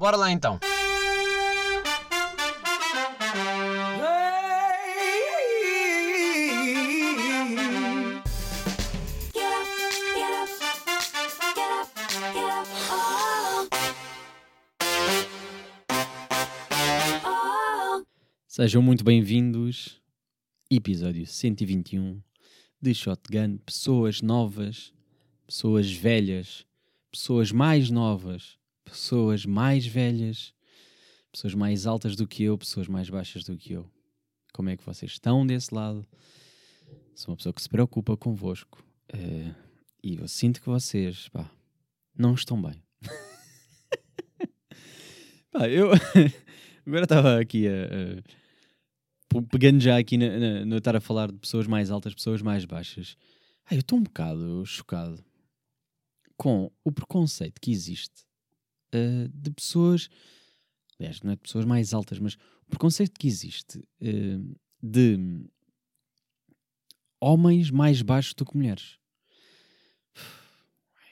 Bora lá então. Sejam muito bem-vindos. Episódio 121 de Shotgun. Pessoas novas, pessoas velhas, pessoas mais novas, pessoas mais velhas, pessoas mais altas do que eu, pessoas mais baixas do que eu. Como é que vocês estão desse lado? Sou uma pessoa que se preocupa convosco eh, e eu sinto que vocês pá, não estão bem. pá, eu agora estava aqui a. a pegando já aqui no estar a falar de pessoas mais altas, pessoas mais baixas, ai, eu estou um bocado chocado com o preconceito que existe uh, de pessoas, aliás, não é de pessoas mais altas, mas o preconceito que existe uh, de homens mais baixos do que mulheres.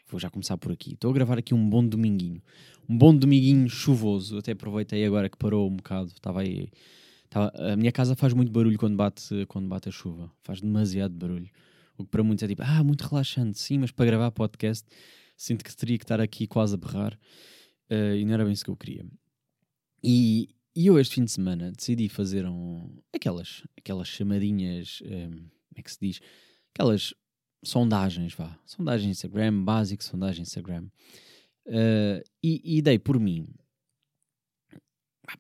Vou já começar por aqui. Estou a gravar aqui um bom dominguinho. Um bom dominguinho chuvoso. Até aproveitei agora que parou um bocado. Estava aí Tá, a minha casa faz muito barulho quando bate, quando bate a chuva. Faz demasiado barulho. O que para muitos é tipo, ah, muito relaxante, sim, mas para gravar podcast sinto que teria que estar aqui quase a berrar uh, e não era bem isso que eu queria. E, e eu este fim de semana decidi fazer um, aquelas, aquelas chamadinhas, um, eh, como é que se diz? Aquelas sondagens, vá. Sondagem Instagram, básico, sondagem Instagram. Uh, e, e dei por mim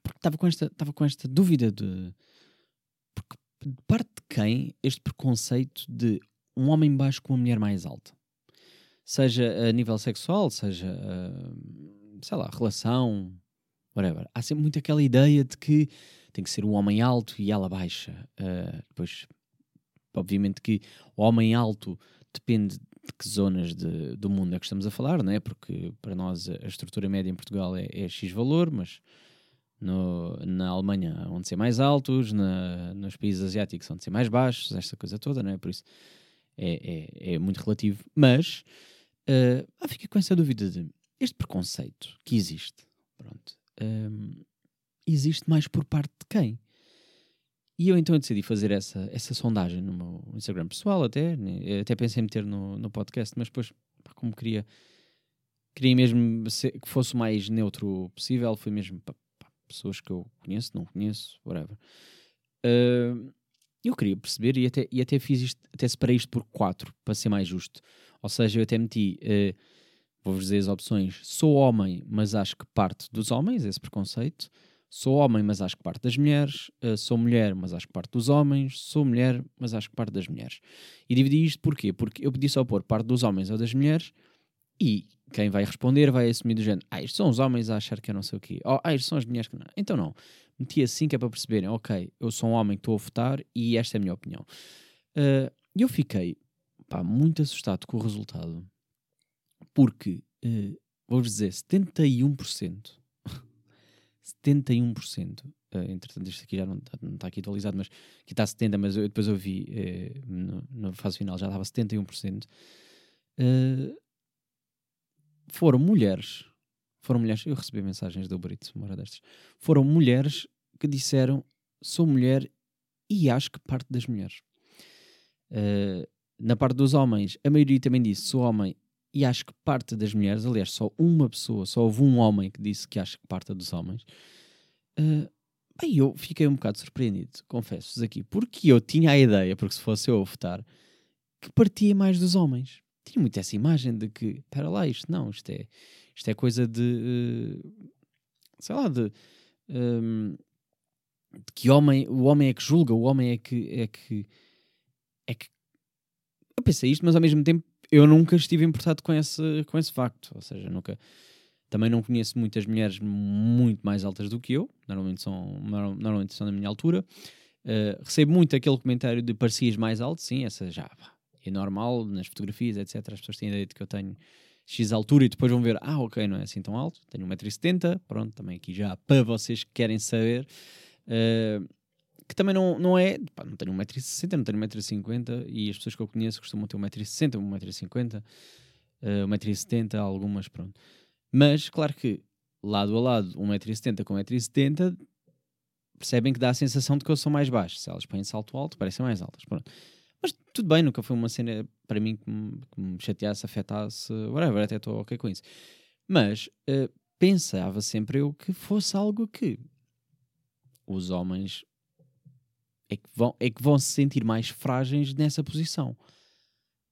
porque estava com esta, estava com esta dúvida de. Porque de parte de quem este preconceito de um homem baixo com uma mulher mais alta? Seja a nível sexual, seja, uh, sei lá, relação, whatever. Há sempre muito aquela ideia de que tem que ser o homem alto e ela baixa. Uh, depois, obviamente que o homem alto depende de que zonas de, do mundo é que estamos a falar, não é? Porque para nós a estrutura média em Portugal é, é X valor, mas no, na Alemanha onde ser mais altos, na, nos países asiáticos onde ser mais baixos, esta coisa toda, não é? Por isso é, é, é muito relativo. Mas uh, ah, fica com essa dúvida de este preconceito que existe, pronto, um, existe mais por parte de quem? E eu então decidi fazer essa, essa sondagem no meu Instagram pessoal até, né? até pensei em meter no, no podcast, mas depois, pá, como queria, queria mesmo ser, que fosse o mais neutro possível, foi mesmo pá, pessoas que eu conheço, não conheço, whatever. Uh, eu queria perceber e até, e até fiz isto, até separei isto por quatro, para ser mais justo. Ou seja, eu até meti, uh, vou-vos dizer as opções: sou homem, mas acho que parte dos homens, esse preconceito. Sou homem, mas acho que parte das mulheres. Uh, sou mulher, mas acho que parte dos homens. Sou mulher, mas acho que parte das mulheres. E dividi isto porquê? Porque eu pedi só pôr parte dos homens ou das mulheres e quem vai responder vai assumir do género, ah, isto são os homens a achar que eu não sei o quê, oh, ah, isto são as mulheres que não. Então não, meti assim que é para perceberem, ok, eu sou um homem que estou a votar e esta é a minha opinião. E uh, eu fiquei pá, muito assustado com o resultado, porque, uh, vou-vos dizer, 71%, 71%, uh, entretanto isto aqui já não está, não está aqui atualizado, mas aqui está 70%, mas eu, depois eu vi uh, no, na fase final já estava 71%, uh, foram mulheres, foram mulheres, eu recebi mensagens do Brito, uma hora destas, foram mulheres que disseram sou mulher e acho que parte das mulheres. Uh, na parte dos homens, a maioria também disse sou homem e acho que parte das mulheres, aliás, só uma pessoa, só houve um homem que disse que acha que parte dos homens. Uh, aí eu fiquei um bocado surpreendido, confesso-vos aqui, porque eu tinha a ideia, porque se fosse eu a votar, que partia mais dos homens tinha muito essa imagem de que, espera lá, isto não, isto é, isto é coisa de, uh, sei lá, de, um, de, que homem, o homem é que julga, o homem é que, é que, é que, eu pensei isto, mas ao mesmo tempo eu nunca estive importado com esse, com esse facto, ou seja, nunca, também não conheço muitas mulheres muito mais altas do que eu, normalmente são, normalmente são da minha altura, uh, recebo muito aquele comentário de parecias mais alto, sim, essa já, é normal, nas fotografias, etc. As pessoas têm a ideia de que eu tenho X altura e depois vão ver, ah, ok, não é assim tão alto, tenho 1,70m, pronto, também aqui já para vocês que querem saber. Uh, que também não, não é, pá, não tenho 1,60m, não tenho 1,50m e as pessoas que eu conheço costumam ter 1,60m, 1,50m, uh, 1,70m, algumas, pronto. Mas, claro que lado a lado 1,70m com 1,70m, percebem que dá a sensação de que eu sou mais baixo. Se elas põem salto alto, parecem mais altas. Pronto. Mas tudo bem, nunca foi uma cena para mim que me, que me chateasse, afetasse, whatever, até estou ok com isso. Mas uh, pensava sempre eu que fosse algo que os homens é que vão, é que vão se sentir mais frágeis nessa posição.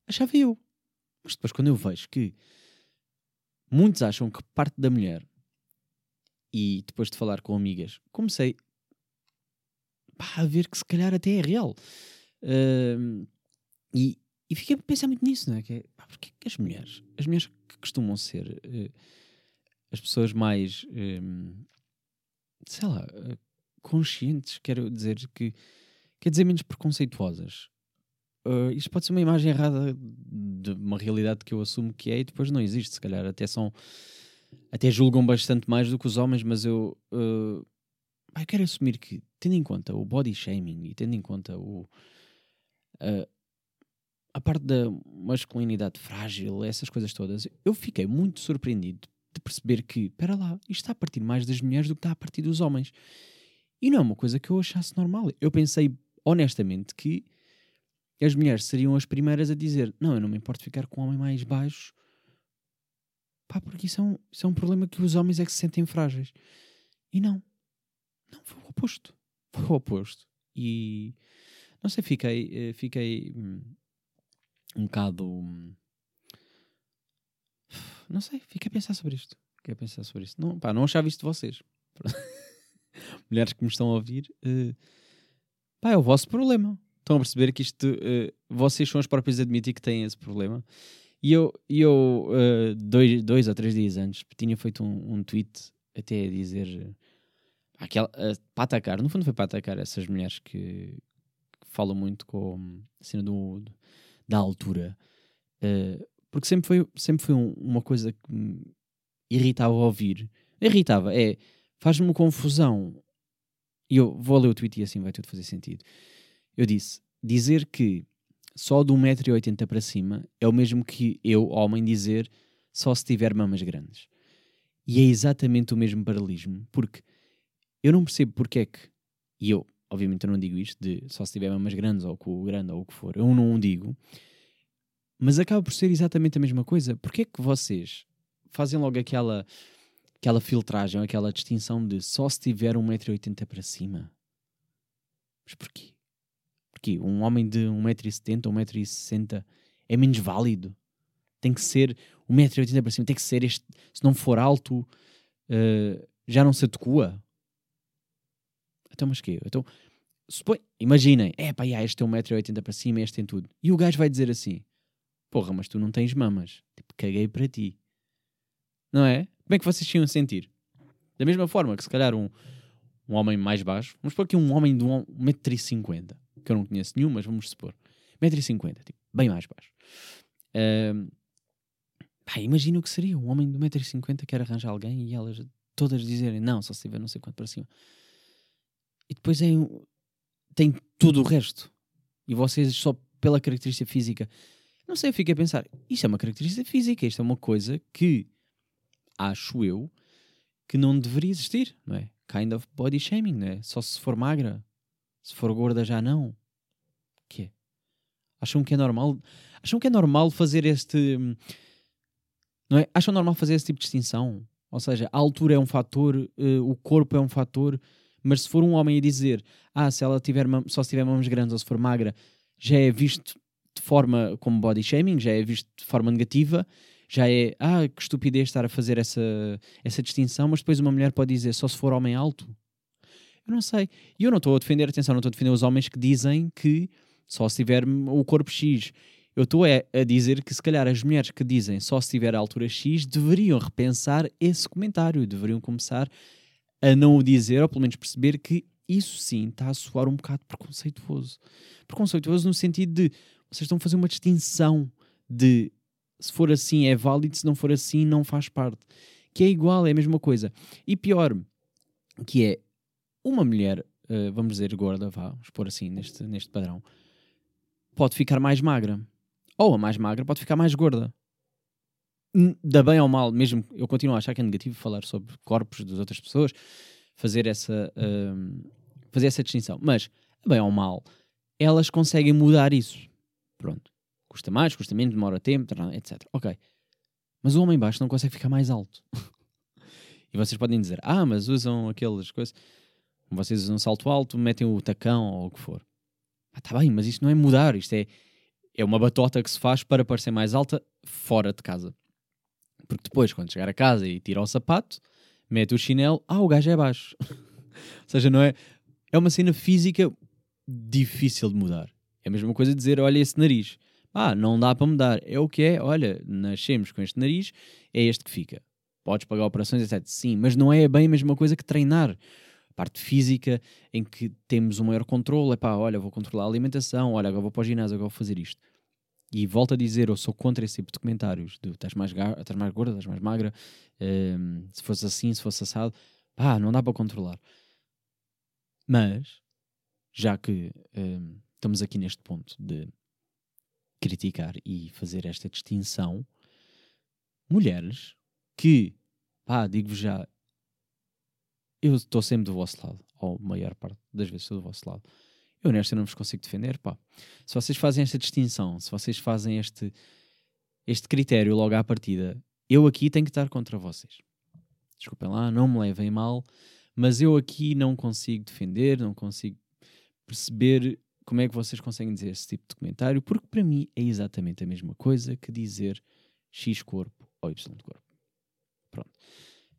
Achava eu. Mas depois, quando eu vejo que muitos acham que parte da mulher, e depois de falar com amigas, comecei pá, a ver que se calhar até é real. Uh, e, e fiquei a pensar muito nisso, não é? Que é pá, porque é que as mulheres, as mulheres que costumam ser uh, as pessoas mais, uh, sei lá, conscientes, quero dizer que, quer dizer, menos preconceituosas. Uh, isto pode ser uma imagem errada de uma realidade que eu assumo que é e depois não existe, se calhar até são até julgam bastante mais do que os homens, mas eu, uh, eu quero assumir que, tendo em conta o body shaming e tendo em conta o, uh, a parte da masculinidade frágil, essas coisas todas, eu fiquei muito surpreendido de perceber que, espera lá, isto está a partir mais das mulheres do que está a partir dos homens. E não é uma coisa que eu achasse normal. Eu pensei honestamente que as mulheres seriam as primeiras a dizer: Não, eu não me importo ficar com um homem mais baixo, pá, porque isso é, um, isso é um problema que os homens é que se sentem frágeis. E não, não, foi o oposto. Foi o oposto. E não sei, fiquei, eh, fiquei hum, um bocado. Hum, não sei, fiquei a pensar sobre isto. Fiquei a pensar sobre isto. Não, pá, não achava isto de vocês. Mulheres que me estão a ouvir, uh, pá, é o vosso problema estão a perceber que isto, uh, vocês são os próprios a admitir que têm esse problema. E eu, eu uh, dois, dois ou três dias antes, tinha feito um, um tweet até a dizer aquela, uh, para atacar, no fundo foi para atacar essas mulheres que, que falam muito com a cena do, da altura. Porque sempre foi, sempre foi um, uma coisa que me irritava ouvir. Irritava, é, faz-me confusão. E eu vou ler o tweet e assim vai tudo fazer sentido. Eu disse: dizer que só de 1,80m para cima é o mesmo que eu, homem, dizer só se tiver mamas grandes. E é exatamente o mesmo paralelismo, porque eu não percebo porque é que, e eu, obviamente, eu não digo isto de só se tiver mamas grandes ou cu grande ou o que for, eu não o digo, mas acaba por ser exatamente a mesma coisa. Porque é que vocês fazem logo aquela, aquela filtragem, aquela distinção de só se tiver 1,80m para cima? Mas porquê? Porque um homem de 1,70m, 1,60m é menos válido. Tem que ser 1,80m para cima, tem que ser este. Se não for alto, uh, já não se adequa. Então, mas quê? Então, supõe, imaginem, é pá, yeah, este tem 1,80m para cima, este tem tudo. E o gajo vai dizer assim: Porra, mas tu não tens mamas. Tipo, caguei para ti. Não é? Como é que vocês tinham a sentir? Da mesma forma que se calhar um, um homem mais baixo, vamos supor aqui um homem de 1,50m que eu não conheço nenhum, mas vamos supor, 1,50m, tipo, bem mais baixo. Uh, imagina o que seria um homem de 1,50m quer arranjar alguém e elas todas dizerem não, só se tiver não sei quanto para cima. E depois é, tem tudo o resto. E vocês só pela característica física. Não sei, eu fico a pensar, isto é uma característica física, isto é uma coisa que acho eu que não deveria existir, não é? Kind of body shaming, não é? Só se for magra, se for gorda, já não. Que é? Acham que é normal? Acham que é normal fazer este. Não é? Acham normal fazer esse tipo de distinção? Ou seja, a altura é um fator, uh, o corpo é um fator, mas se for um homem a dizer, ah, se ela tiver só se tiver mãos grandes ou se for magra, já é visto de forma como body shaming, já é visto de forma negativa, já é, ah, que estupidez estar a fazer essa, essa distinção, mas depois uma mulher pode dizer só se for homem alto. Eu não sei. E eu não estou a defender, atenção, não estou a defender os homens que dizem que só se tiver o corpo X. Eu estou a, a dizer que se calhar as mulheres que dizem só se tiver a altura X deveriam repensar esse comentário, deveriam começar a não o dizer, ou pelo menos perceber que isso sim está a soar um bocado preconceituoso. Preconceituoso no sentido de vocês estão a fazer uma distinção de se for assim é válido, se não for assim não faz parte. Que é igual, é a mesma coisa. E pior, que é uma mulher, uh, vamos dizer gorda, vá, vamos pôr assim neste, neste padrão, pode ficar mais magra. Ou a mais magra pode ficar mais gorda. da bem ou mal, mesmo eu continuo a achar que é negativo falar sobre corpos das outras pessoas, fazer essa, uh, fazer essa distinção. Mas, bem ou mal, elas conseguem mudar isso. Pronto. Custa mais, custa menos, demora tempo, etc. Ok. Mas o homem baixo não consegue ficar mais alto. e vocês podem dizer, ah, mas usam aquelas coisas. Vocês usam salto alto, metem o tacão ou o que for. Ah, tá bem, mas isto não é mudar, isto é, é uma batota que se faz para parecer mais alta fora de casa. Porque depois, quando chegar a casa e tira o sapato, mete o chinelo, ah, o gajo é baixo. Ou seja, não é. É uma cena física difícil de mudar. É a mesma coisa dizer, olha esse nariz. Ah, não dá para mudar. É o que é, olha, nascemos com este nariz, é este que fica. Podes pagar operações, etc. Sim, mas não é bem a mesma coisa que treinar. A parte física, em que temos um maior controle, é pá, olha, vou controlar a alimentação, olha, agora vou para o ginásio, agora vou fazer isto. E volto a dizer, eu sou contra esse tipo de comentários: de estás mais, estás mais gorda, estás mais magra, um, se fosse assim, se fosse assado, pá, não dá para controlar. Mas, já que um, estamos aqui neste ponto de criticar e fazer esta distinção, mulheres que, pá, digo-vos já, eu estou sempre do vosso lado, ou maior parte das vezes estou do vosso lado eu nesta não vos consigo defender, pá. Se vocês fazem esta distinção, se vocês fazem este, este critério logo à partida, eu aqui tenho que estar contra vocês. Desculpem lá, não me levem mal, mas eu aqui não consigo defender, não consigo perceber como é que vocês conseguem dizer esse tipo de comentário, porque para mim é exatamente a mesma coisa que dizer X corpo ou Y corpo. Pronto.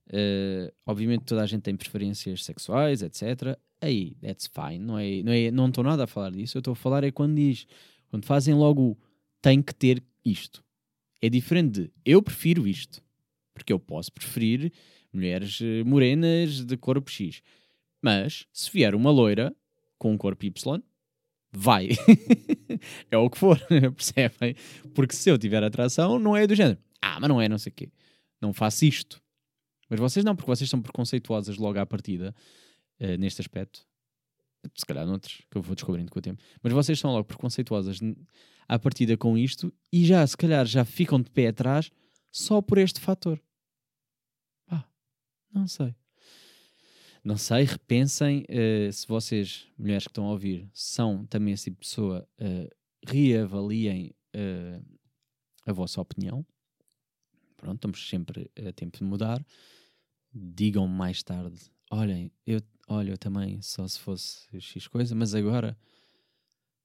Uh, obviamente toda a gente tem preferências sexuais, etc aí, that's fine, não é, não é, não estou nada a falar disso, eu estou a falar é quando diz, quando fazem logo tem que ter isto. É diferente de eu prefiro isto, porque eu posso preferir mulheres eh, morenas de corpo X. Mas se vier uma loira com um corpo Y, vai. é o que for, percebem? Porque se eu tiver atração, não é do género. Ah, mas não é, não sei o quê. Não faço isto. Mas vocês não, porque vocês são preconceituosas logo à partida uh, neste aspecto. Se calhar noutros, que eu vou descobrindo com o tempo. Mas vocês são logo preconceituosas à partida com isto e já, se calhar, já ficam de pé atrás só por este fator. Ah, não sei. Não sei, repensem uh, se vocês, mulheres que estão a ouvir, são também esse tipo de pessoa, uh, reavaliem uh, a vossa opinião. Pronto, estamos sempre a tempo de mudar. Digam mais tarde: olhem, eu olha, eu também, só se fosse X coisa, mas agora,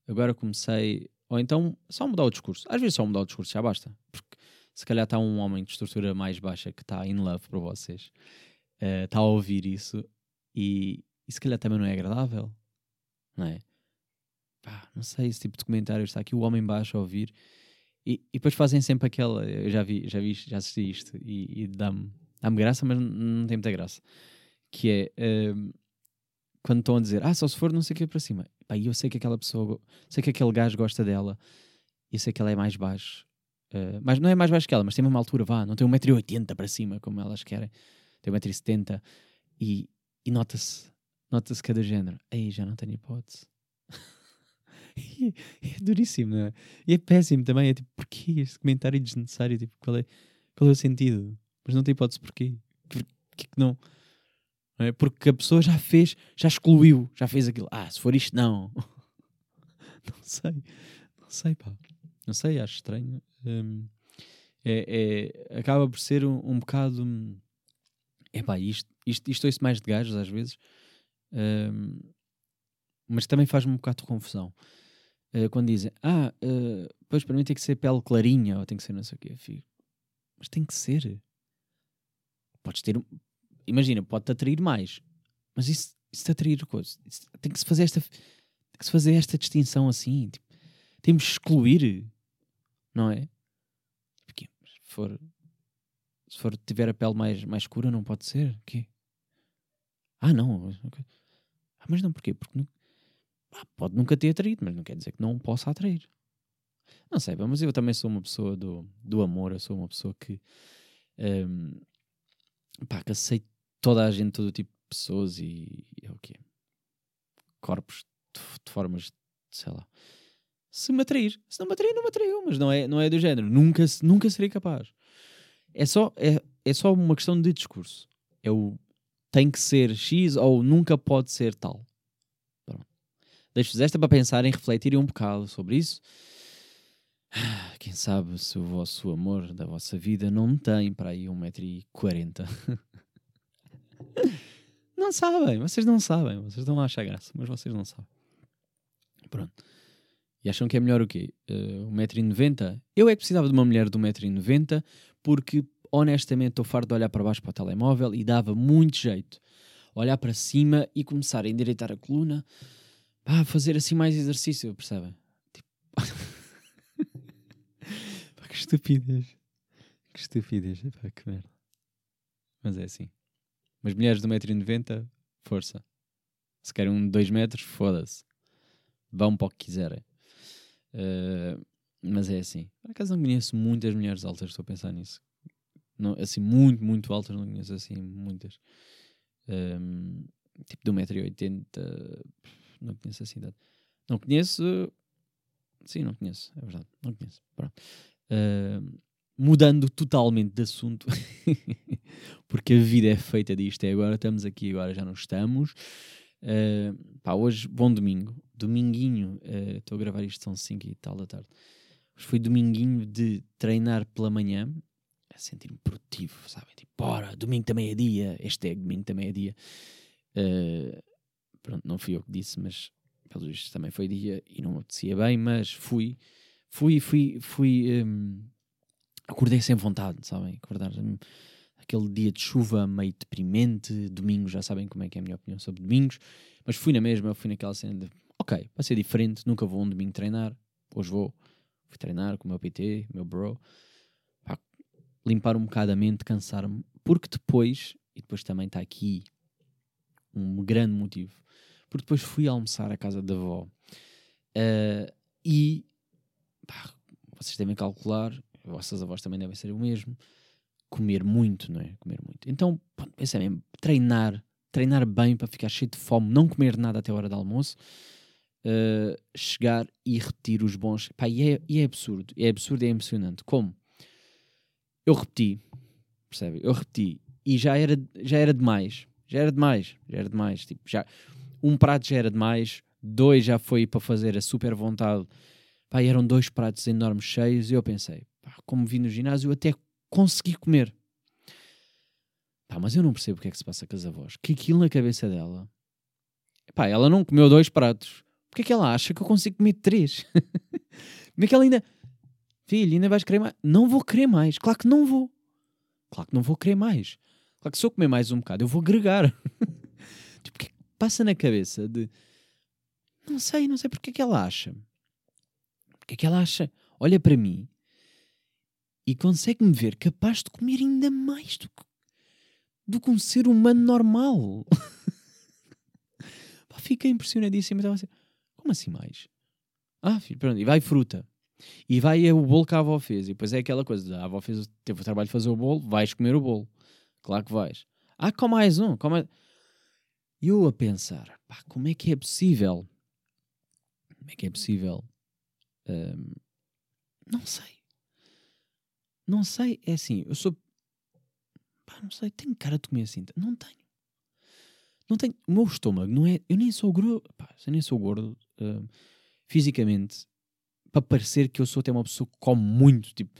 agora comecei, ou então só mudar o discurso. Às vezes só mudar o discurso já basta, porque se calhar está um homem de estrutura mais baixa que está in love para vocês, uh, está a ouvir isso e, e se calhar também não é agradável, não é? Pá, não sei, esse tipo de comentários, está aqui o homem baixo a ouvir e, e depois fazem sempre aquela, eu já vi, já vi, já assisti isto e, e dá-me dá graça, mas não tem muita graça, que é... Uh, quando estão a dizer, ah, só se for não sei o que para cima. Pá, eu sei que aquela pessoa, sei que aquele gajo gosta dela, e sei que ela é mais baixo. Uh, mas não é mais baixo que ela, mas tem uma altura, vá, não tem 1,80m para cima, como elas querem. Tem 1,70m. E, e nota-se, nota-se cada género. Aí já não tenho hipótese. é duríssimo, não é? E é péssimo também. É tipo, porquê este comentário desnecessário? Tipo, qual é, qual é o sentido? Mas não tem hipótese porquê? Porquê que não? É? Porque a pessoa já fez, já excluiu, já fez aquilo. Ah, se for isto, não. não sei, não sei, pá. Não sei, acho estranho. Um, é, é, acaba por ser um, um bocado. É pá, isto, isto, isto ouço mais de gajos às vezes, um, mas também faz-me um bocado de confusão. Uh, quando dizem, ah, uh, pois para mim tem que ser pele clarinha ou tem que ser não sei o quê. Mas tem que ser. Podes ter, imagina, pode-te atrair mais, mas isso, isso te atrair coisa. Isso, tem que se fazer esta, tem que se fazer esta distinção assim. Tipo, temos que excluir, não é? Porque se for, se for tiver a pele mais, mais escura, não pode ser. Quê? Ah, não. Ah, mas não, porquê? Porque não, ah, pode nunca ter atraído, mas não quer dizer que não possa atrair. Não sei, mas eu também sou uma pessoa do, do amor, eu sou uma pessoa que, um, pá, que aceito toda a gente, todo tipo de pessoas e, e é o quê? Corpos de, de, formas, sei lá. Se me atrair, se não me atrair, não me atraiu, mas não é, não é do género. Nunca, nunca serei capaz. É só, é, é só uma questão de discurso. É o tem que ser X ou nunca pode ser tal. Deixo-vos esta para pensarem, refletirem um bocado sobre isso. Quem sabe se o vosso amor da vossa vida não tem para aí 1,40m. não sabem, vocês não sabem. Vocês estão a achar graça, mas vocês não sabem. Pronto. E acham que é melhor o quê? Uh, 1,90m? Eu é que precisava de uma mulher de 1,90m porque, honestamente, estou farto de olhar para baixo para o telemóvel e dava muito jeito olhar para cima e começar a endireitar a coluna fazer assim mais exercício, percebem? Tipo... pá, que estupidez. Que estupidez, pá, que merda. Mas é assim. Mas mulheres de 1,90m, força. Se querem um de 2 metros, foda-se. Vão para o que quiserem. Uh, mas é assim. Por acaso não conheço muitas mulheres altas, estou a pensar nisso. Não, assim, muito, muito altas, não conheço assim muitas. Um, tipo de 1,80m não conheço a cidade. Não conheço. Sim, não conheço, é verdade. Não conheço. Uh, mudando totalmente de assunto, porque a vida é feita disto. É agora, estamos aqui, agora já não estamos. Uh, pá, hoje, bom domingo. Dominguinho, uh, estou a gravar isto, são 5 e tal da tarde. Hoje foi dominguinho de treinar pela manhã, a sentir-me produtivo, sabem? Tipo, bora, domingo também é dia. Este é domingo também é dia. Uh, pronto, não fui eu que disse, mas pelo visto também foi dia e não me apetecia bem, mas fui, fui, fui, fui, um, acordei sem vontade, sabem? Acordar um, aquele dia de chuva meio deprimente, domingo, já sabem como é que é a minha opinião sobre domingos, mas fui na mesma, fui naquela cena de, ok, vai ser diferente, nunca vou um domingo treinar, hoje vou, fui treinar com o meu PT, meu bro, pá, limpar um bocado a mente, cansar-me, porque depois, e depois também está aqui um grande motivo, porque depois fui almoçar à casa da avó uh, e pá, vocês devem calcular, vossas avós também devem ser o mesmo, comer muito, não é? Comer muito. Então, pensei mesmo, treinar, treinar bem para ficar cheio de fome, não comer nada até a hora do almoço, uh, chegar e repetir os bons. Pá, e, é, e é absurdo, é absurdo é emocionante. Como? Eu repeti, percebe? Eu repeti e já era, já era demais. Já era demais, já era demais. Tipo, já, um prato já era demais, dois já foi para fazer a super vontade. Pá, eram dois pratos enormes cheios e eu pensei, pá, como vi no ginásio, eu até consegui comer. Pá, mas eu não percebo o que é que se passa com as avós. Que aquilo na cabeça dela. Pá, ela não comeu dois pratos. Porquê é que ela acha que eu consigo comer três? Como é que ela ainda. Filho, ainda vais querer mais? Não vou querer mais. Claro que não vou. Claro que não vou querer mais. Claro que se eu comer mais um bocado, eu vou agregar. tipo, que passa na cabeça de não sei, não sei porque é que ela acha. Porque é que ela acha, olha para mim e consegue-me ver capaz de comer ainda mais do que, do que um ser humano normal. Pá, fiquei impressionadíssimo. Estava assim, como assim mais? Ah, filho, pronto, e vai fruta. E vai é o bolo que a avó fez. E depois é aquela coisa: a avó fez, teve o trabalho de fazer o bolo, vais comer o bolo. Claro que vais. Ah, com mais um. Com mais... Eu a pensar, pá, como é que é possível? Como é que é possível? Um, não sei. Não sei, é assim, eu sou. Pá, não sei, tenho cara de comer assim. Não tenho. Não tenho. O meu estômago não é. Eu nem sou gordo. Pá, eu nem sou gordo uh, fisicamente para parecer que eu sou até uma pessoa que come muito. Tipo,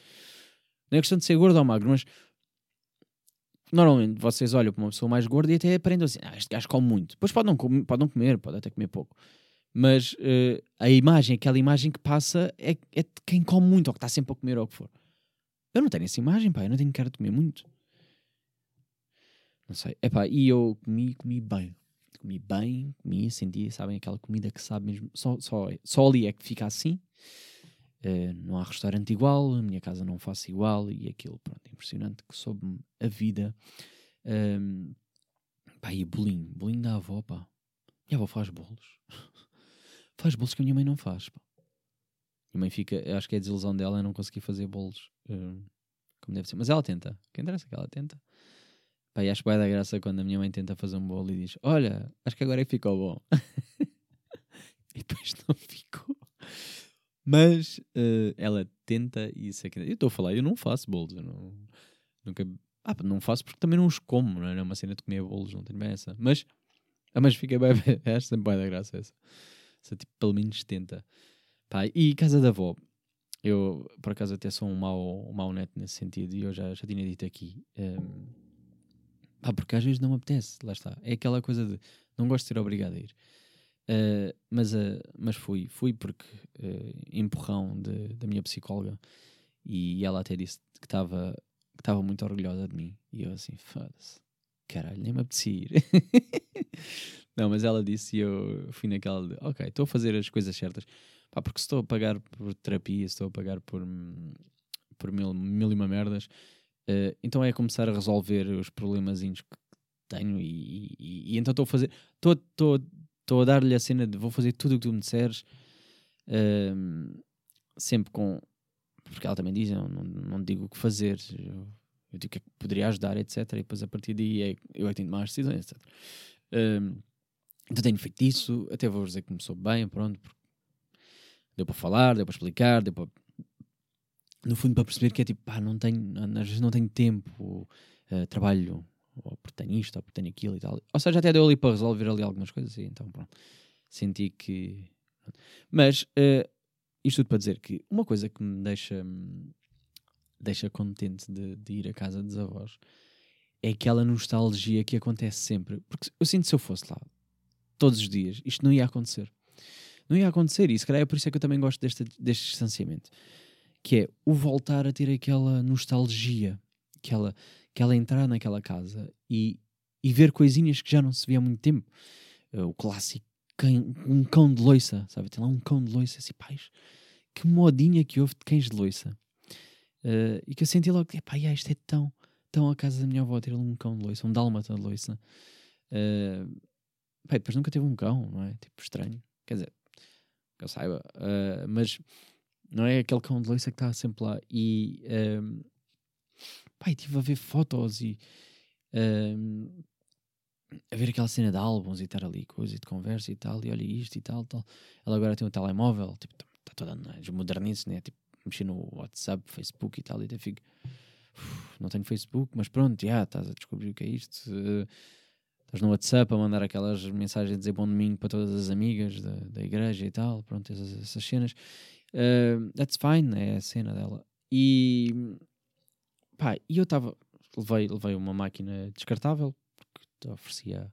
não é questão de ser gordo ou magro, mas normalmente vocês olham para uma pessoa mais gorda e até aprendem assim, ah, este gajo come muito. Depois pode não, comer, pode não comer, pode até comer pouco. Mas uh, a imagem, aquela imagem que passa é, é de quem come muito ou que está sempre a comer ou o que for. Eu não tenho essa imagem, pá, eu não tenho cara de comer muito. Não sei. Epá, e eu comi, comi bem. Comi bem, comi, senti, sabem, aquela comida que sabe mesmo. Só, só, só ali é que fica assim. Uh, não há restaurante igual, a minha casa não faço igual e aquilo, pronto, impressionante que soube a vida. Um, pá, e bolinho, bolinho da avó, pá. Minha avó faz bolos. faz bolos que a minha mãe não faz, pá. Minha mãe fica, acho que é a desilusão dela não conseguir fazer bolos como deve ser, mas ela tenta. Quem interessa que ela tenta. Pá, e acho que vai dar graça quando a minha mãe tenta fazer um bolo e diz: Olha, acho que agora é que ficou bom. e depois não ficou. Mas uh, ela tenta e isso é que. Eu estou a falar, eu não faço bolos. Eu não, Nunca. Ah, não faço porque também não os como, não é? É uma cena de comer bolos, não tenho bem essa. Mas, ah, mas fiquei bem. Acho sempre bem da graça essa. Essa tipo, pelo menos tenta. Pá, e casa da avó. Eu, por acaso, até sou um mau, um mau neto nesse sentido e eu já, já tinha dito aqui. Um, pá, porque às vezes não me apetece, lá está. É aquela coisa de não gosto de ser obrigado a ir. Uh, mas, uh, mas fui, fui porque uh, empurrão de, da minha psicóloga e ela até disse que estava que estava muito orgulhosa de mim e eu assim, foda-se, caralho, nem me apetecia ir. não, mas ela disse e eu fui naquela de, ok, estou a fazer as coisas certas, Pá, porque se estou a pagar por terapia, se estou a pagar por, por mil, mil e uma merdas, então é começar a resolver os problemas que tenho e, e, e então estou a fazer, estou a dar-lhe a cena de vou fazer tudo o que tu me disseres, uh, sempre com. Porque ela também diz: não, não, não digo o que fazer, eu, eu digo o que é que poderia ajudar, etc. E depois a partir daí é, eu é que tenho as decisões, etc. Uh, então tenho feito isso, até vou dizer que começou bem, pronto. Deu para falar, deu para explicar, deu para. No fundo, para perceber que é tipo, pá, não tenho, às vezes não tenho tempo, uh, trabalho ou porque tenho isto, ou porque tenho aquilo e tal. Ou seja, até deu ali para resolver ali algumas coisas e então pronto. Senti que. Mas uh, isto tudo para dizer que uma coisa que me deixa, deixa contente de, de, ir à casa dos avós é aquela nostalgia que acontece sempre. Porque eu sinto que se eu fosse lá todos os dias, isto não ia acontecer. Não ia acontecer, e se calhar é por isso é que eu também gosto deste, deste distanciamento. Que é o voltar a ter aquela nostalgia, aquela que ela entrar naquela casa e, e ver coisinhas que já não se via há muito tempo. Uh, o clássico um cão de loiça, sabe? Tem lá um cão de loiça, assim, pais, que modinha que houve de cães de loiça. Uh, e que eu senti logo, pá, isto é tão, tão a casa da minha avó ter um cão de loiça, um dálmata de loiça. Uh, depois nunca teve um cão, não é? Tipo, estranho. Quer dizer, que eu saiba. Uh, mas não é aquele cão de loiça que está sempre lá. E uh, Pá, estive a ver fotos e um, a ver aquela cena de álbuns e estar ali, coisa de conversa e tal, e olha isto e tal, tal. Ela agora tem um telemóvel, tipo, está toda nas né? Tipo, mexer no WhatsApp, Facebook e tal, e até fico. não tenho Facebook, mas pronto, já estás a descobrir o que é isto. Uh, estás no WhatsApp a mandar aquelas mensagens a dizer bom domingo para todas as amigas da, da igreja e tal, pronto, essas, essas cenas. Uh, that's fine, é a cena dela. E Pá, e eu estava. Levei, levei uma máquina descartável, porque oferecia,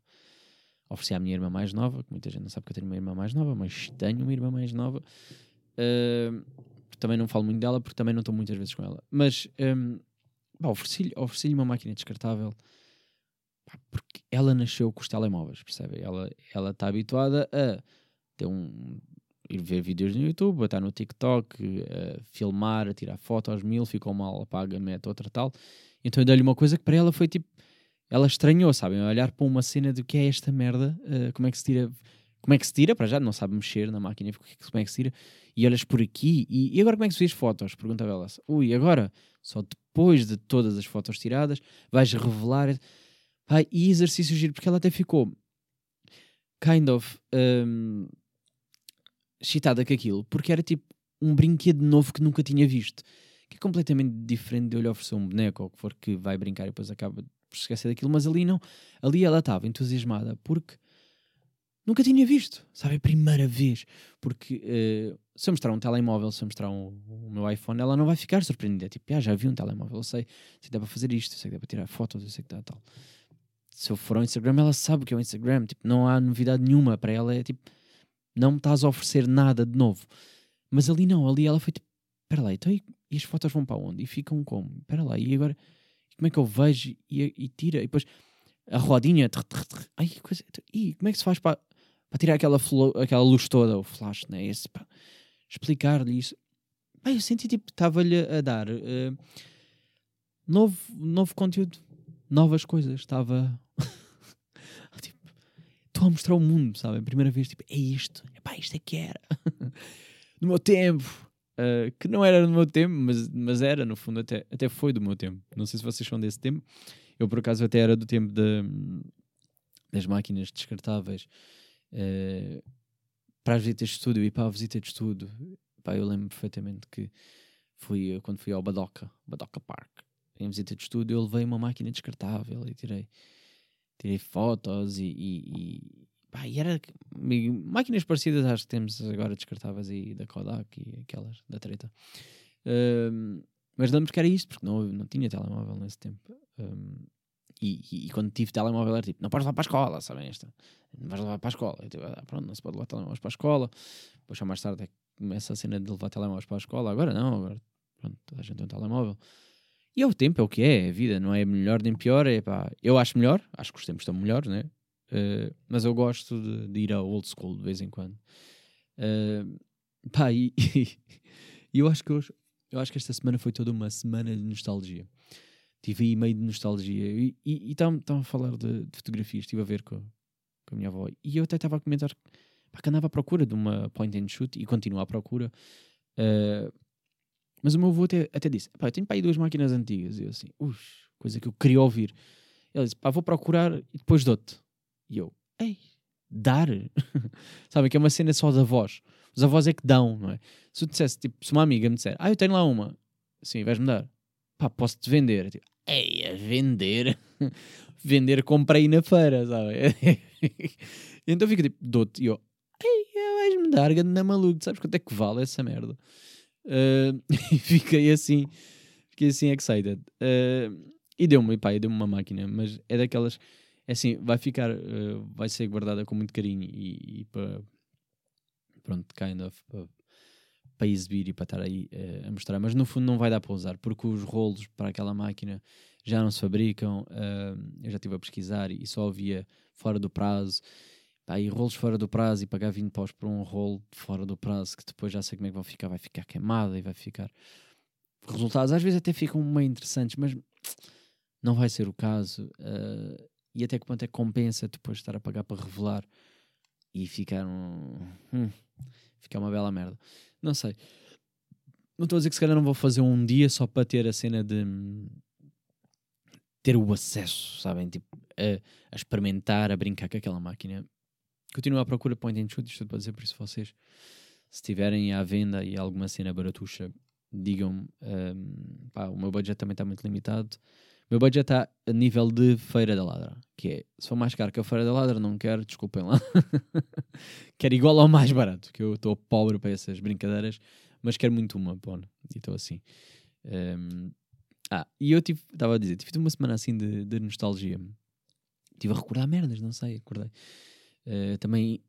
oferecia à minha irmã mais nova, que muita gente não sabe que eu tenho uma irmã mais nova, mas tenho uma irmã mais nova. Uh, também não falo muito dela, porque também não estou muitas vezes com ela. Mas um, ofereci-lhe ofereci uma máquina descartável porque ela nasceu com os telemóveis, percebe? Ela está habituada a ter um, ir ver vídeos no YouTube, estar no TikTok, a filmar, a tirar fotos mil, ficou mal, apaga, mete outra tal. Então eu dei-lhe uma coisa que para ela foi tipo. Ela estranhou, sabem? Olhar para uma cena de que é esta merda, uh, como é que se tira. Como é que se tira? Para já não sabe mexer na máquina, como é que se tira? E olhas por aqui, e, e agora como é que se as fotos? Perguntava ela. Ui, agora, só depois de todas as fotos tiradas, vais revelar. Ai, e exercício giro, porque ela até ficou kind of. Um, excitada com aquilo, porque era tipo um brinquedo novo que nunca tinha visto. Que é completamente diferente de eu lhe oferecer um boneco ou o que for que vai brincar e depois acaba por se esquecer daquilo, mas ali não. Ali ela estava entusiasmada porque nunca tinha visto, sabe? A primeira vez. Porque uh, se eu mostrar um telemóvel, se eu mostrar um, o meu iPhone, ela não vai ficar surpreendida. É tipo, ah, já vi um telemóvel, eu sei, sei que dá para fazer isto, sei que dá para tirar fotos, eu sei que dá tal. Se eu for ao Instagram, ela sabe que é o Instagram. Tipo, não há novidade nenhuma para ela. É tipo, não me estás a oferecer nada de novo. Mas ali não, ali ela foi tipo, espera lá, então e, e, as fotos vão para onde? E ficam como? Espera lá, e agora, como é que eu vejo e, e tira? E depois a rodinha, trrr, trrr, ai, coisa, e como é que se faz para, para tirar aquela, aquela luz toda, o flash, né? Esse, explicar-lhe isso. Ai, eu senti tipo, estava-lhe a dar uh, novo, novo conteúdo, novas coisas, estava estou a mostrar o mundo, sabe? A primeira vez, tipo, é isto, pá, isto é que era. no meu tempo, uh, que não era no meu tempo, mas, mas era, no fundo, até, até foi do meu tempo. Não sei se vocês são desse tempo. Eu, por acaso, até era do tempo de, das máquinas descartáveis uh, para as visitas de estúdio e para a visita de estudo. Pá, eu lembro perfeitamente que fui quando fui ao Badoca, Badoca Park. em visita de estudo, eu levei uma máquina descartável e tirei, tirei fotos e, e, e, pá, e era máquinas parecidas às que temos agora descartáveis aí da Kodak e aquelas da treta. Um, mas lembro que era isto, porque não, não tinha telemóvel nesse tempo. Um, e, e, e, quando tive telemóvel era tipo, não podes levar para a escola, sabem esta? Não vais levar para a escola. Eu, tipo, ah, pronto, não se pode levar telemóveis para a escola. Depois, mais tarde, é começa a cena de levar telemóveis para a escola. Agora não, agora pronto, toda a gente tem um telemóvel. E é o tempo, é o que é, é a vida, não é melhor nem pior. É, pá, eu acho melhor, acho que os tempos estão melhores, né? Uh, mas eu gosto de, de, ir ao old school de vez em quando. Uh, pá, e, e, eu acho que hoje, eu acho que esta semana foi toda uma semana de nostalgia. Tive aí meio de nostalgia. E estavam a falar de, de, fotografias, estive a ver com, com a minha avó. E eu até estava a comentar pá, que andava à procura de uma point and shoot e continuo à procura. Uh, mas o meu avô até, até disse: pá, eu tenho para aí duas máquinas antigas. E eu assim, ux, coisa que eu queria ouvir. Ele disse: pá, vou procurar e depois dou-te. E eu, ei, dar? Sabe que é uma cena só da voz. Os avós é que dão, não é? Se eu dissesse, tipo, se uma amiga me disser, ah, eu tenho lá uma, sim, vais-me dar. Pá, posso-te vender. Tipo, ei, a vender? vender comprei na feira, sabe? então fica tipo, dou-te. E eu, ei, vais-me dar, na maluco, sabes quanto é que vale essa merda? Uh, e fiquei assim, fiquei assim excited. Uh, e deu-me, pá, deu-me uma máquina, mas é daquelas é assim, vai ficar, uh, vai ser guardada com muito carinho e, e para, pronto, kind of, para exibir e para estar aí a mostrar, mas no fundo não vai dar para usar, porque os rolos para aquela máquina já não se fabricam, eu já estive a pesquisar e só havia fora do prazo, pá, e rolos fora do prazo e pagar 20 paus por um rolo fora do prazo, que depois já sei como é que vão ficar, vai ficar queimada e vai ficar... Resultados às vezes até ficam meio interessantes, mas não vai ser o caso. Uh, e até que ponto é que compensa depois estar a pagar para revelar e ficar um. Hum, ficar uma bela merda. Não sei. Não estou a dizer que se calhar não vou fazer um dia só para ter a cena de ter o acesso, sabem? Tipo, a, a experimentar, a brincar com aquela máquina. Continuo à procura point and shoot, isto para dizer por isso vocês, se tiverem à venda e alguma cena baratuxa, digam-me. Um, pá, o meu budget também está muito limitado meu budget está a nível de Feira da Ladra, que é, se for mais caro que a Feira da Ladra, não quero, desculpem lá. quero igual ao mais barato, que eu estou pobre para essas brincadeiras, mas quero muito uma, pô, e estou assim. Um, ah, e eu tive, estava a dizer, tive uma semana assim de, de nostalgia. Estive a recordar merdas, não sei, acordei. Uh, também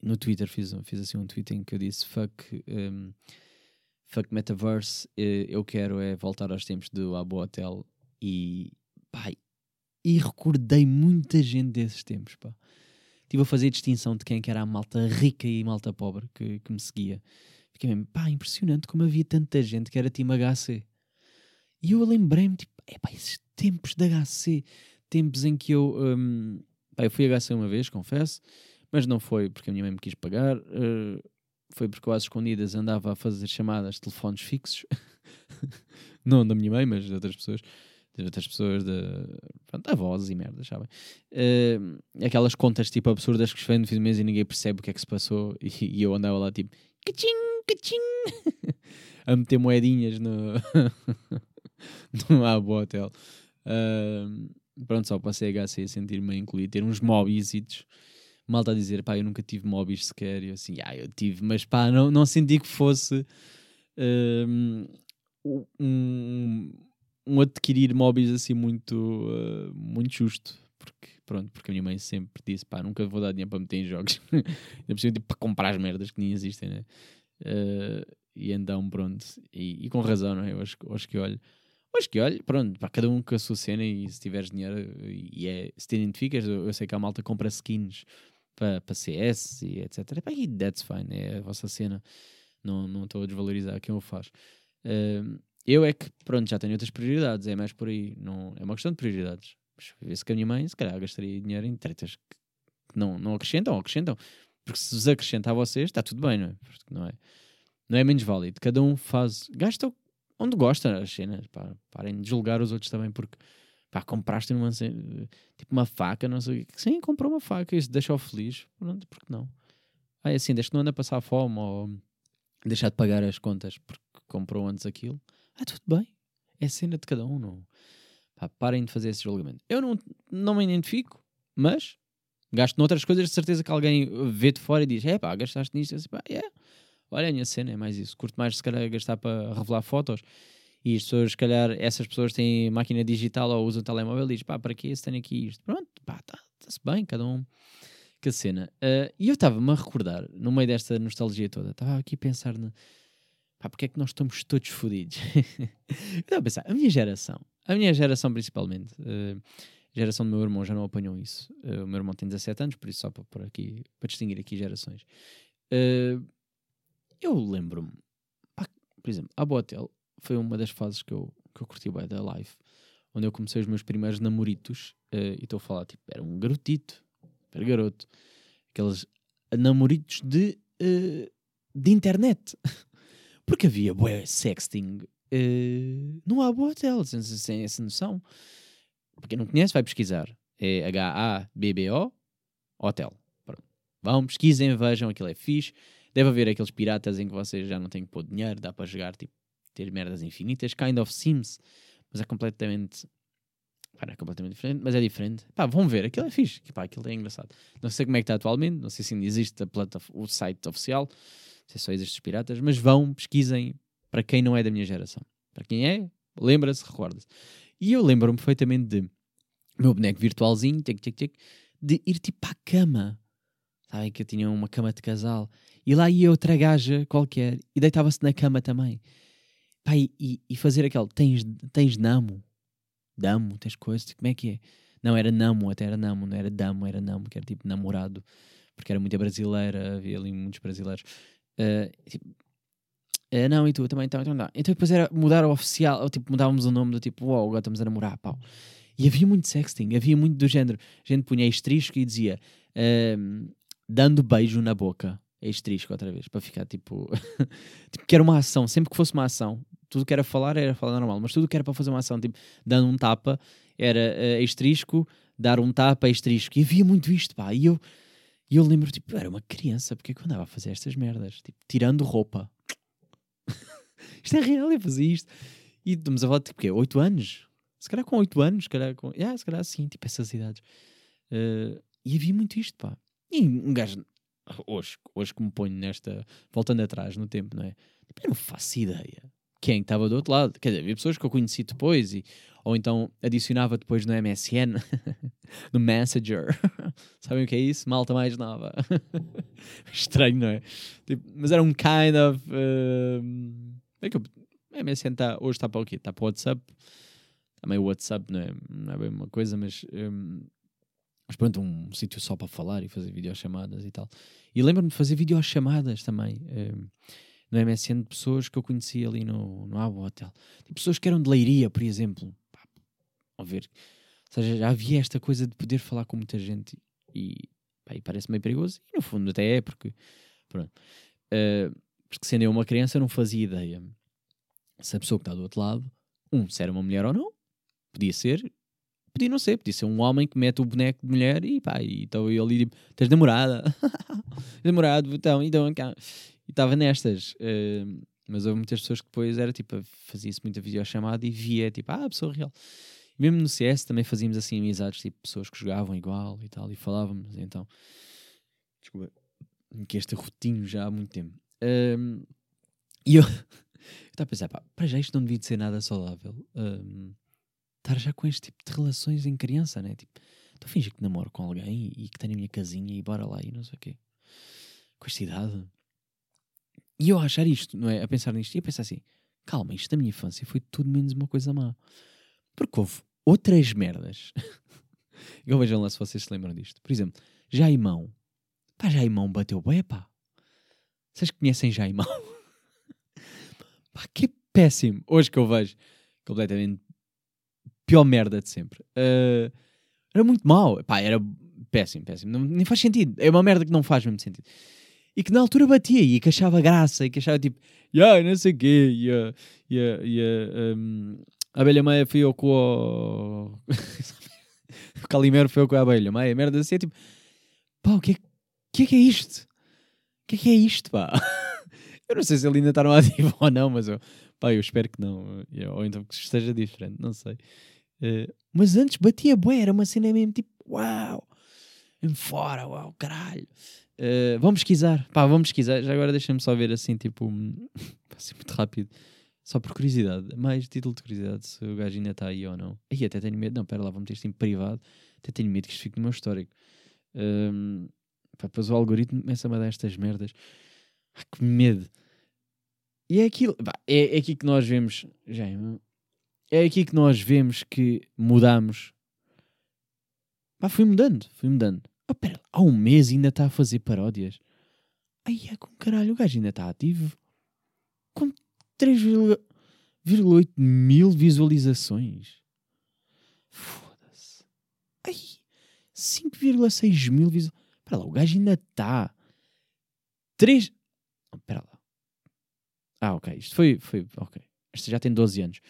no Twitter fiz, fiz assim um tweet em que eu disse fuck, um, fuck metaverse, uh, eu quero é voltar aos tempos do Abo Hotel e, pá, e recordei muita gente desses tempos, pá. Estive a fazer distinção de quem que era a malta rica e malta pobre que, que me seguia. Fiquei mesmo, pá, impressionante como havia tanta gente que era time HC. E eu lembrei-me, tipo, é pá, esses tempos de HC, tempos em que eu, um, pá, eu fui HC uma vez, confesso, mas não foi porque a minha mãe me quis pagar, uh, foi porque eu às escondidas andava a fazer chamadas de telefones fixos, não da minha mãe, mas de outras pessoas, de outras pessoas, de pronto, avós e merdas, sabem? Uh, aquelas contas tipo absurdas que se vêm no fim do mês e ninguém percebe o que é que se passou e, e eu andava lá tipo cachim, cachim a meter moedinhas no, no Abo Hotel. Uh, pronto, só passei a HC a sentir-me incluído, ter uns mobbies malta a dizer, pá, eu nunca tive mobbies sequer, eu assim, ah, eu tive, mas pá, não, não senti que fosse um, um um adquirir móveis assim muito, uh, muito justo. Porque, pronto, porque a minha mãe sempre disse, pá, nunca vou dar dinheiro para meter em jogos. Ainda tipo, para comprar as merdas que nem existem, né? Uh, e então, pronto. E, e, com razão, não é? Eu acho, acho que olho. Acho que olho, pronto, para cada um com a sua cena e se tiveres dinheiro e é, se te identificas, eu, eu sei que a malta compra skins para, para CS e etc. E that's fine, é a vossa cena. Não, não estou a desvalorizar quem o faz. Uh, eu é que, pronto, já tenho outras prioridades, é mais por aí. Não, é uma questão de prioridades. Vê-se que a minha mãe, se calhar, gastaria dinheiro em tretas que não, não acrescentam, acrescentam. Porque se vos acrescenta a vocês, está tudo bem, não é? Porque não é, não é menos válido. Cada um faz, gasta onde gosta as cenas. Pá, parem de julgar os outros também, porque pá, compraste uma, tipo uma faca, não sei o que. Sim, comprou uma faca, isso deixa-o feliz. Pronto, porque não? Ah, é assim, deixa que não anda a passar fome ou deixar de pagar as contas porque comprou antes aquilo. Ah, tudo bem. É cena de cada um, não. Pá, parem de fazer esse julgamento. Eu não, não me identifico, mas gasto noutras coisas, de certeza que alguém vê de fora e diz: é pá, gastaste nisto. Assim, pá, yeah. Olha, a minha cena é mais isso. Curto mais, se calhar, gastar para revelar fotos. E as pessoas, se calhar, essas pessoas têm máquina digital ou usam telemóvel e dizem: pá, para que se tenho aqui isto? Pronto, pá, está-se bem, cada um que cena. Uh, e eu estava-me a recordar, no meio desta nostalgia toda, estava aqui a pensar na. Pá, porque é que nós estamos todos fodidos? estava a pensar, a minha geração, a minha geração principalmente, uh, a geração do meu irmão já não apanhou isso. Uh, o meu irmão tem 17 anos, por isso só para, por aqui, para distinguir aqui gerações. Eu lembro-me, por exemplo, a Botel foi uma das fases que eu, que eu curti bem da live, onde eu comecei os meus primeiros namoritos, e estou a falar, tipo, era um garotito, era garoto. Aqueles namoritos de, uh, de internet. Porque havia bué sexting uh, no Abo Hotel, sem, sem essa noção. Para quem não conhece, vai pesquisar. É H-A-B-B-O Hotel. Pronto. Vão, pesquisem, vejam, aquilo é fixe. Deve haver aqueles piratas em que vocês já não têm que pôr dinheiro, dá para jogar, tipo, ter merdas infinitas. Kind of Sims, mas é completamente Pá, é completamente diferente, mas é diferente. Pá, vão ver, aquilo é fixe, pá, aquilo é engraçado. Não sei como é que está atualmente, não sei se ainda existe a o site oficial, não sei se só existe os piratas, mas vão, pesquisem para quem não é da minha geração. Para quem é, lembra-se, recorda-se. E eu lembro-me perfeitamente de meu boneco virtualzinho, tic, tic, tic, de ir tipo à cama. Sabem que eu tinha uma cama de casal. E lá ia outra gaja qualquer e deitava-se na cama também. Pá, e, e fazer aquele, tens, tens namo? Damo, tens coisas, tipo, como é que é? Não, era Namo, até era Namo, não era Damo, era Namo, que era tipo namorado, porque era muita brasileira, havia ali muitos brasileiros. Uh, tipo, uh, não, e tu também, então, então não. Então depois era mudar o oficial, ou tipo, mudávamos o nome do tipo, uau, wow, agora estamos a namorar, pau. E havia muito sexting, havia muito do género. A gente punha estrisco e dizia, uh, dando beijo na boca. Estrisco outra vez, para ficar tipo. tipo, que era uma ação, sempre que fosse uma ação, tudo que era falar era falar normal, mas tudo que era para fazer uma ação, tipo, dando um tapa, era uh, estrisco, dar um tapa, estrisco. E havia muito isto, pá. E eu, e eu lembro, tipo, eu era uma criança, porque é que eu andava a fazer estas merdas? Tipo, tirando roupa. isto é real, eu fazia isto. E estamos a falar, tipo, quê? 8 anos? Se calhar com 8 anos, se calhar com. Yeah, se calhar assim, tipo, essas idades. Uh, e havia muito isto, pá. E um gajo, hoje, hoje que me ponho nesta. voltando atrás no tempo, não é? Tipo, eu não faço ideia quem estava do outro lado. Quer dizer, havia pessoas que eu conheci depois, e, ou então adicionava depois no MSN, no Messenger. Sabem o que é isso? Malta mais nova. Estranho, não é? Tipo, mas era um kind of. Uh, é que o MSN tá, hoje está para o quê? Está para o WhatsApp. Também o WhatsApp não é, não é bem uma coisa, mas. Um, mas pronto, um sítio só para falar e fazer videochamadas e tal. E lembro-me de fazer videochamadas também. Um, no MSN de pessoas que eu conhecia ali no, no Abo Hotel. Tipo, pessoas que eram de Leiria, por exemplo. Pá, a ver. Ou seja, já havia esta coisa de poder falar com muita gente e, e parece meio perigoso. E no fundo até é, porque. Pronto. Uh, porque sendo eu uma criança, eu não fazia ideia se a pessoa que está do outro lado, um, se era uma mulher ou não. Podia ser, podia não ser, podia ser um homem que mete o boneco de mulher e pá, e então eu ali, tipo, tens namorada, namorado, então, então, cá e estava nestas. Uh, mas houve muitas pessoas que depois era tipo, fazia-se muita videochamada e via tipo, ah, pessoa real. E mesmo no CS também fazíamos assim amizades, tipo, pessoas que jogavam igual e tal, e falávamos. Então, desculpa, que este rotinho já há muito tempo. Um, e eu estava a pensar, pá, para já isto não devia de ser nada saudável. Um, estar já com este tipo de relações em criança, né? Tipo, estou a fingir que namoro com alguém e, que tenho a minha casinha e bora lá e não sei o quê. Com esta idade. E eu a achar isto, não é? A pensar nisto e a pensar assim: calma, isto da minha infância foi tudo menos uma coisa má. Porque houve outras merdas. eu vejam lá se vocês se lembram disto. Por exemplo, Jaimão. Pá, Jaimão bateu bem, pá. Vocês conhecem Jaimão? pá, que péssimo. Hoje que eu vejo, completamente pior merda de sempre. Uh, era muito mau. Pá, era péssimo, péssimo. Não, nem faz sentido. É uma merda que não faz mesmo sentido e que na altura batia e que achava graça e que achava tipo, yeah, não sei o quê, e a, e a, um, a abelha meia foi eu com o. o Calimero foi eu com a abelha meia, merda assim, é tipo, pá, o que é que é, que é isto? O que é que é isto, pá? eu não sei se ele ainda está no ativo ou não, mas eu Pá, eu espero que não. Ou então que esteja diferente, não sei. Uh, mas antes batia bué, era uma cena mesmo tipo, uau, fora, uau, caralho. Uh, vamos pesquisar, pá, vamos pesquisar. Já agora deixa-me só ver assim, tipo, assim muito rápido, só por curiosidade, mais título de curiosidade, se o gajo ainda está aí ou não. Aí até tenho medo, não, pera lá, vou meter isto em privado, até tenho medo que isto fique no meu histórico. Um, pá, depois o algoritmo começa-me a dar estas merdas. Ah, que medo. E é aquilo, pá, é, é aqui que nós vemos, já, é aqui que nós vemos que mudamos. Pá, fui mudando, fui mudando. Oh, pera, há um mês ainda está a fazer paródias. Ai, é com caralho, o gajo ainda está ativo. Com 3,8 mil visualizações. Foda-se. Ai, 5,6 mil visualizações. Espera lá, o gajo ainda está. 3. Espera lá. Ah, ok. Isto foi. foi ok. Este já tem 12 anos.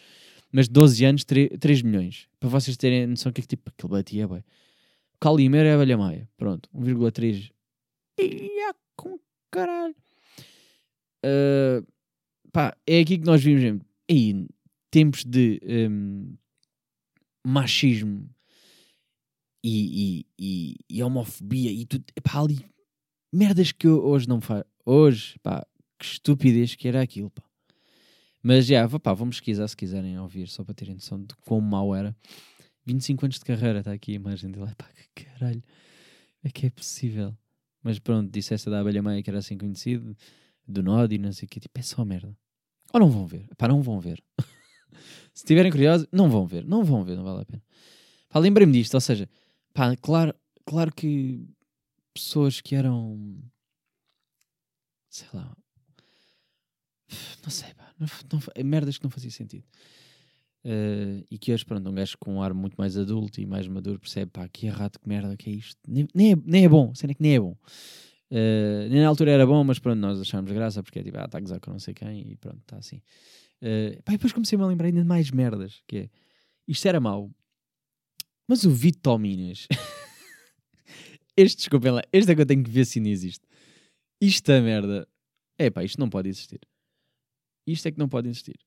Mas 12 anos, 3, 3 milhões. Para vocês terem noção que é que tipo, aquele batia, bem. Calimeira é a velha maia. Pronto, 1,3. Ia com caralho. Uh, pá, é aqui que nós vimos mesmo. Aí, tempos de um, machismo e, e, e, e, homofobia e tudo. Pá, ali, merdas que eu hoje não faço. Hoje, pá, que estupidez que era aquilo, pá. Mas já, pá, vamos pesquisar se quiserem ouvir, só para terem noção de quão mau era. 25 anos de carreira, está aqui a imagem dele. Pá, que caralho, é que é possível. Mas pronto, disse essa da abelha meia que era assim conhecido, do Nod e não sei o que, tipo, é só merda. Ou não vão ver, pá, não vão ver. Se estiverem curiosos, não vão ver, não vão ver, não vale a pena. Pá, lembrei-me disto, ou seja, pá, claro, claro que pessoas que eram, sei lá, não sei, pá, não, não, merdas que não faziam sentido. Uh, e que hoje, pronto, um gajo com um ar muito mais adulto e mais maduro percebe, pá, que errado, que merda, que é isto. Nem, nem, é, nem é bom, cena que nem é bom. Uh, nem na altura era bom, mas pronto, nós achámos graça porque é tipo, ah, está a gozar com não sei quem e pronto, está assim. Uh, pá, e depois comecei-me a lembrar ainda de mais merdas, que é, isto era mau, mas o Vitominas, este, desculpem lá, este é que eu tenho que ver se ainda existe. Isto é merda, é pá, isto não pode existir. Isto é que não pode existir.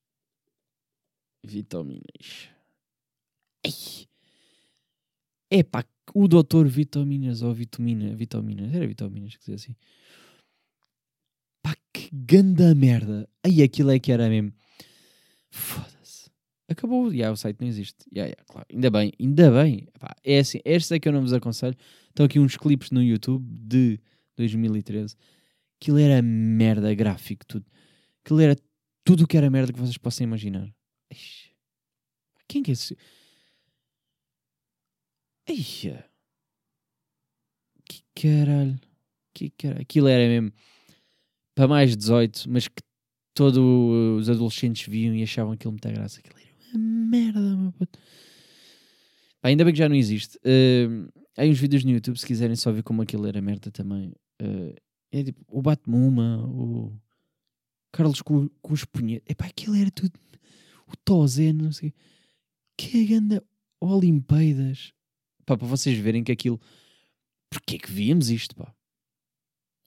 Vitaminas. Ei. Epá, o doutor Vitaminas ou Vitamina, Vitaminas, era Vitaminas que dizia assim. Pá, que ganda merda. Aí aquilo é que era mesmo. Foda-se. Acabou, já o site não existe. Yeah, yeah, claro. Ainda bem, ainda bem. Epá, é assim, estes é que eu não vos aconselho. Estão aqui uns clipes no YouTube de 2013. Aquilo era merda gráfico, tudo. Aquilo era tudo o que era merda que vocês possam imaginar. Quem que é esse? Eia. Que caralho. Que caralho. Aquilo era mesmo para mais de 18, mas que todos os adolescentes viam e achavam aquilo muita graça. Aquilo era uma merda, meu puto. Pá, ainda bem que já não existe. Uh, há uns vídeos no YouTube se quiserem só ver como aquilo era merda também. Uh, é tipo o Batmuma, o Carlos com, com os punhetes. Epá, aquilo era tudo o Tozé, não sei que ganda Olimpíadas. Pá, para vocês verem que aquilo. Porquê que víamos isto, pá?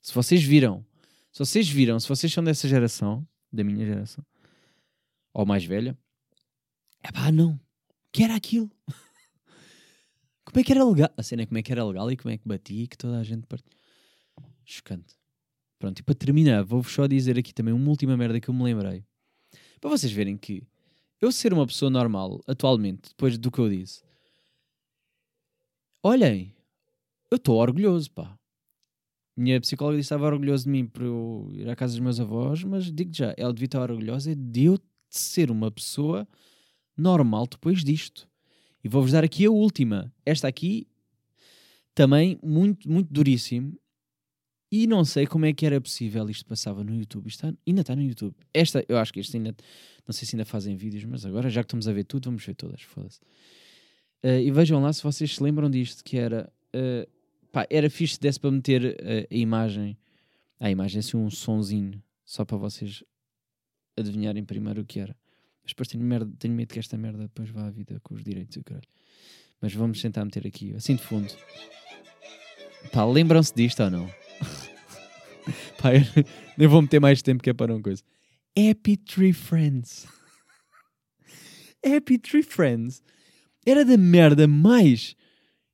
Se vocês viram, se vocês viram, se vocês são dessa geração, da minha geração, ou mais velha, é pá, não. Que era aquilo? como é que era legal? A cena é como é que era legal e como é que batia e que toda a gente partiu. Chocante. Pronto, e para terminar, vou-vos só dizer aqui também uma última merda que eu me lembrei. Para vocês verem que eu ser uma pessoa normal, atualmente, depois do que eu disse, olhem, eu estou orgulhoso, pá. Minha psicóloga disse que estava orgulhoso de mim por eu ir à casa dos meus avós, mas digo já, ela devia estar orgulhosa de eu ser uma pessoa normal depois disto. E vou-vos dar aqui a última. Esta aqui, também muito, muito duríssimo. E não sei como é que era possível isto passava no YouTube. Isto está, ainda está no YouTube. Esta, eu acho que este ainda. Não sei se ainda fazem vídeos, mas agora, já que estamos a ver tudo, vamos ver todas. Foda-se. Uh, e vejam lá se vocês se lembram disto, que era. Uh, pá, era fixe se desse para meter uh, a imagem. A imagem, assim, um sonzinho. Só para vocês adivinharem primeiro o que era. Mas depois tenho, merda, tenho medo que esta merda depois vá à vida com os direitos e o caralho. Mas vamos tentar meter aqui, assim de fundo. Pá, lembram-se disto ou não? Pá, nem vou meter mais tempo que é para uma coisa. Happy Tree Friends. Happy Tree Friends era da merda mais.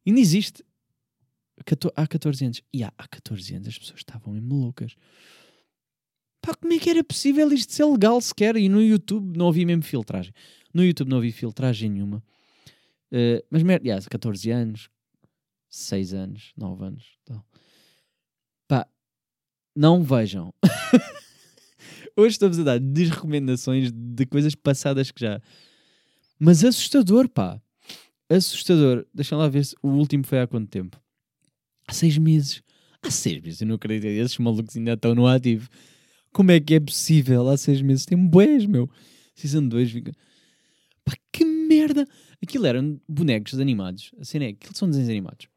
Ainda existe. Há 14 anos. E há, há 14 anos as pessoas estavam mesmo loucas. Pá, como é que era possível isto ser legal sequer? E no YouTube não havia mesmo filtragem. No YouTube não havia filtragem nenhuma. Uh, mas merda, yeah, 14 anos, 6 anos, 9 anos. Então. Não vejam. Hoje estamos a dar desrecomendações de coisas passadas que já. Mas assustador, pá. Assustador. Deixa lá ver se o último foi há quanto tempo? Há seis meses. Há seis meses, eu não acredito. Esses malucos ainda estão no ativo. Como é que é possível? Há seis meses tem boés, meu. Season 2 fica. Pá, que merda! Aquilo eram bonecos animados. A cena é, aquilo são desenhos animados.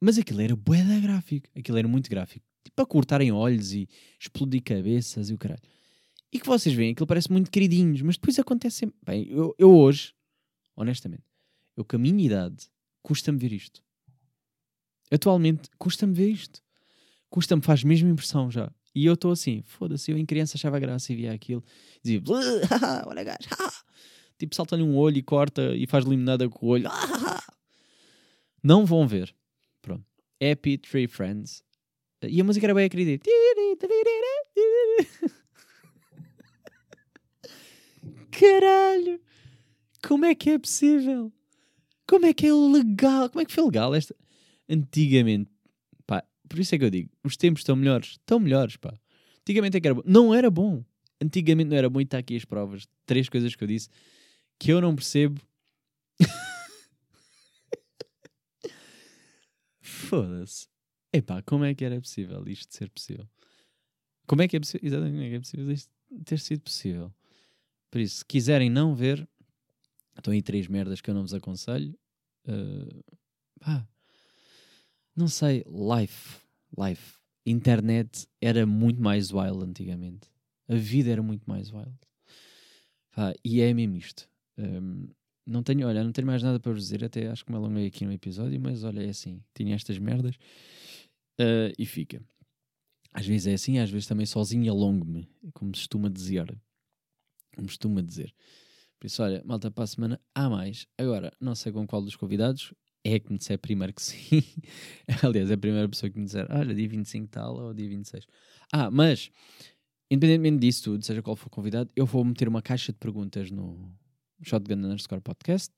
Mas aquilo era bué da gráfico. Aquilo era muito gráfico. Tipo a cortarem olhos e explodir cabeças e o caralho. E que vocês veem, aquilo parece muito queridinhos, mas depois acontece sempre. Bem, eu, eu hoje, honestamente, eu com a minha idade, custa-me ver isto. Atualmente, custa-me ver isto. Custa-me, faz mesmo impressão já. E eu estou assim, foda-se, eu em criança achava graça e via aquilo. Dizia, olha gajo, tipo salta-lhe um olho e corta e faz limonada com o olho. Não vão ver. Pronto. Happy Tree Friends. E a música era bem acredito. Caralho! Como é que é possível? Como é que é legal? Como é que foi legal esta? Antigamente, pá, por isso é que eu digo, os tempos estão melhores, estão melhores, pá. Antigamente é que era bom. Não era bom. Antigamente não era bom e está aqui as provas. Três coisas que eu disse que eu não percebo. Foda-se. Epá, como é que era possível isto ser possível? Como é que é possível? Exatamente, como é que é possível isto ter sido possível? Por isso, se quiserem não ver, estão aí três merdas que eu não vos aconselho. Uh, pá, não sei, life, life. Internet era muito mais wild antigamente. A vida era muito mais wild. Pá, e é mesmo isto. Um, não tenho, olha, não tenho mais nada para vos dizer, até acho que me alonguei aqui no episódio, mas olha, é assim, tinha estas merdas uh, e fica. Às vezes é assim, às vezes também sozinho alongo-me, como se costuma dizer como costuma dizer. Por isso, olha, malta, para a semana há mais. Agora, não sei com qual dos convidados é que me disser primeiro que sim. Aliás, é a primeira pessoa que me disser, olha, dia 25 tal ou dia 26. Ah, mas, independentemente disso tudo, seja qual for o convidado, eu vou meter uma caixa de perguntas no Shotgun Underscore Podcast,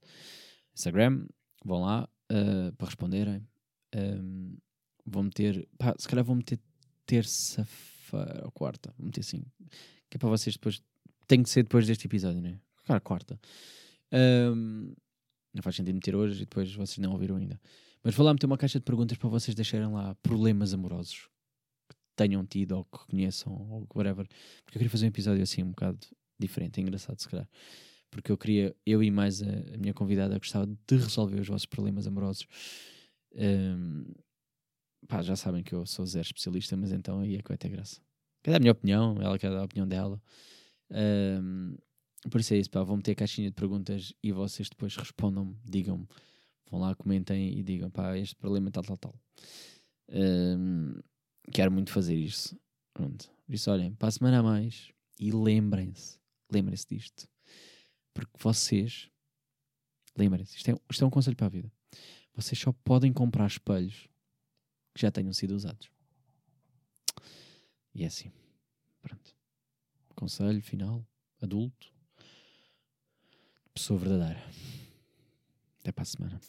Instagram, vão lá uh, para responderem. Um, vou meter, pá, se calhar vou meter terça-feira ou quarta, vou meter assim, que é para vocês depois tem que ser depois deste episódio, né? Cara, quarta. Um, não faz sentido meter hoje e depois vocês não ouviram ainda. Mas vou lá meter uma caixa de perguntas para vocês deixarem lá problemas amorosos que tenham tido ou que conheçam ou whatever. Porque eu queria fazer um episódio assim um bocado diferente, é engraçado se calhar. Porque eu queria, eu e mais a, a minha convidada gostava de resolver os vossos problemas amorosos. Um, pá, já sabem que eu sou zero especialista, mas então aí é que vai ter graça. Quer dar a minha opinião, ela quer dar a opinião dela. Um, por isso é isso, pá, meter a caixinha de perguntas e vocês depois respondam-me, digam-me, vão lá, comentem e digam, pá, este problema tal, tal, tal. Um, quero muito fazer isso. Pronto. Por isso, olhem, para a semana a mais e lembrem-se, lembrem-se disto. Porque vocês, lembrem-se, isto é, isto é um conselho para a vida. Vocês só podem comprar espelhos que já tenham sido usados. E é assim. Pronto. Conselho final, adulto, pessoa verdadeira. Até para a semana.